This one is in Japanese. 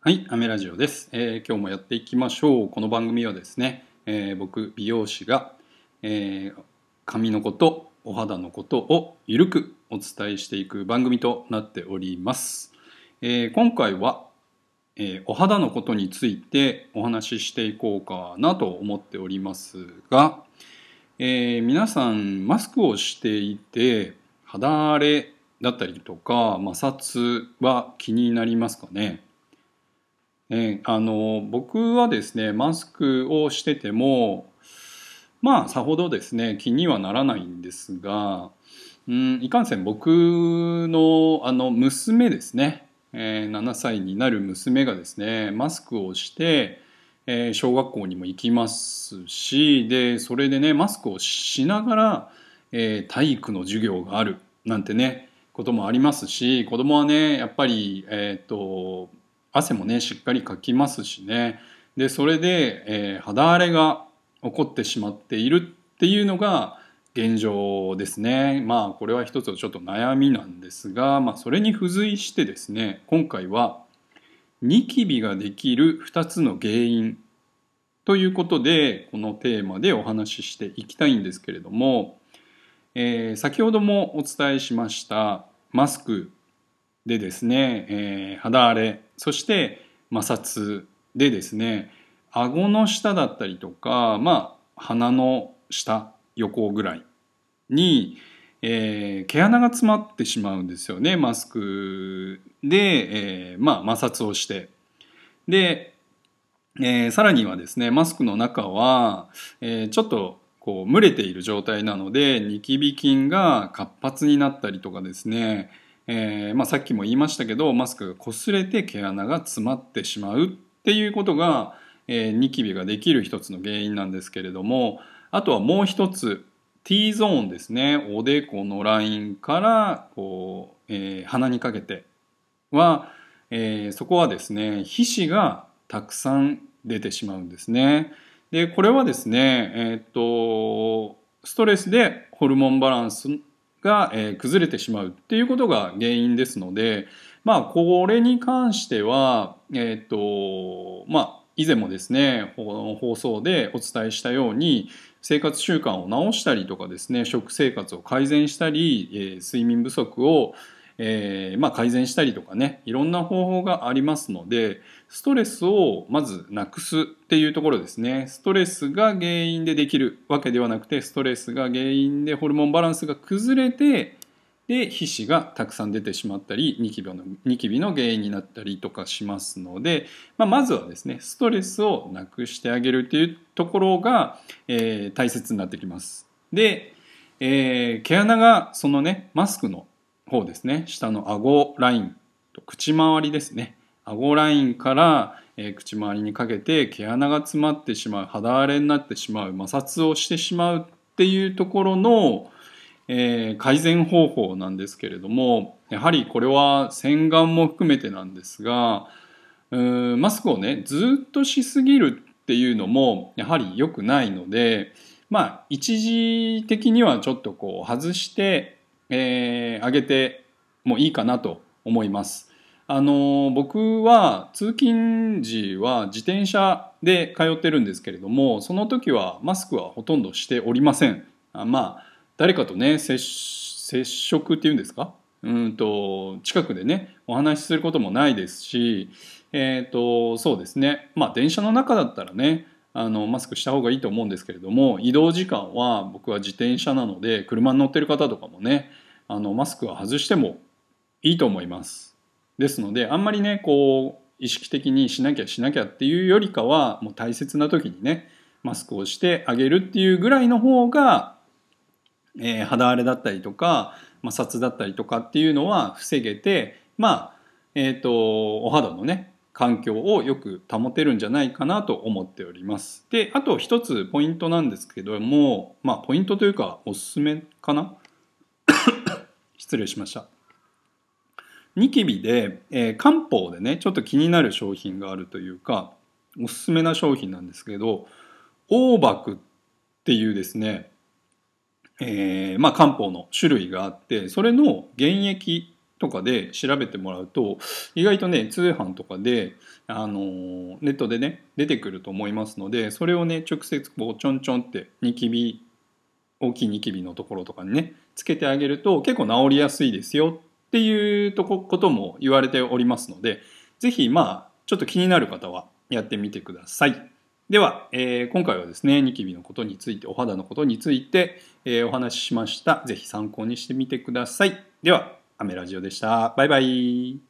はい、アメラジオです、えー今日もやっていきましょう。この番組はですね、えー僕美容師が、えー髪のこと、お肌のことをゆるくお伝えしていく番組となっております。え今回は、えお肌のことについてお話ししていこうかなと思っておりますが、え皆さんマスクをしていて肌荒れだったりとか摩擦は気になりますかね？えあの僕はですねマスクをしててもまあさほどですね気にはならないんですがうんいかんせん僕のあの娘ですね、えー7歳になる娘がですねマスクをして、えー小学校にも行きますしでそれでねマスクをしながら、えー体育の授業があるなんてねこともありますし子供はねやっぱりえっ、と汗もねしっかりかきますしね。でそれで、えー肌荒れが起こってしまっているっていうのが現状ですね。まあこれは一つちょっと悩みなんですが、まあ、それに付随してですね今回はニキビができる2つの原因ということでこのテーマでお話ししていきたいんですけれども、えー先ほどもお伝えしましたマスクでですね、えー肌荒れそして摩擦でですね顎の下だったりとかまあ鼻の下横ぐらいに、えー毛穴が詰まってしまうんですよねマスクで、えーまあ、摩擦をして。で、えーさらにはですねマスクの中は、えちょっとこう蒸れている状態なのでニキビ菌が活発になったりとかですねえーまあ、さっきも言いましたけどマスクが擦れて毛穴が詰まってしまうっていうことが、えーニキビができる一つの原因なんですけれどもあとはもう一つ T ゾーンですねおでこのラインからこう、えー鼻にかけては、えーそこはですね皮脂がたくさん出てしまうんですね。でこれはですね、えーっとストレスでホルモンバランスが、えー崩れてしまうっていうことが原因ですのでまあこれに関してはえっ、とまあ以前もですね放送でお伝えしたように生活習慣を直したりとかですね食生活を改善したり、えー睡眠不足を、えーまあ、改善したりとかねいろんな方法がありますのでストレスをまずなくすっていうところですねストレスが原因でできるわけではなくてストレスが原因でホルモンバランスが崩れてで皮脂がたくさん出てしまったりニキビのニキビの原因になったりとかしますので、まあ、まずはですねストレスをなくしてあげるっていうところが、えー大切になってきます。で、えー毛穴がそのねマスクの方ですね。下の顎ラインと口周りですね。顎ラインから、えー口周りにかけて毛穴が詰まってしまう肌荒れになってしまう摩擦をしてしまうっていうところの、えー改善方法なんですけれどもやはりこれは洗顔も含めてなんですがうんマスクをねずっとしすぎるっていうのもやはり良くないのでまあ一時的にはちょっとこう外して、えーあげてもいいかなと思います。あの僕は通勤時は自転車で通ってるんですけれどもその時はマスクはほとんどしておりません。あまあ誰かとね接触っていうんですか？うんと近くでねお話しすることもないですしえっ、とそうですねまあ電車の中だったらねあのマスクした方がいいと思うんですけれども移動時間は僕は自転車なので車に乗ってる方とかもねあのマスクは外してもいいと思います。ですのであんまりねこう意識的にしなきゃしなきゃっていうよりかはもう大切な時にねマスクをしてあげるっていうぐらいの方がえー肌荒れだったりとか摩擦だったりとかっていうのは防げてまあえっ、とお肌のね環境をよく保てるんじゃないかなと思っております。であと一つポイントなんですけどもまあポイントというかおすすめかな？失礼しました。ニキビで、えー漢方でねちょっと気になる商品があるというかおすすめな商品なんですけどオーバクっていうですねえーまあ、漢方の種類があってそれの原液とかで調べてもらうと意外とね通販とかであのネットでね出てくると思いますのでそれをね直接こうちょんちょんってニキビ大きいニキビのところとかにねつけてあげると結構治りやすいですよっていうとこことも言われておりますので是非まあちょっと気になる方はやってみてください。では、えー、今回はですねニキビのことについてお肌のことについて、えー、お話ししました。是非参考にしてみてください。ではアメラジオでした。バイバイ。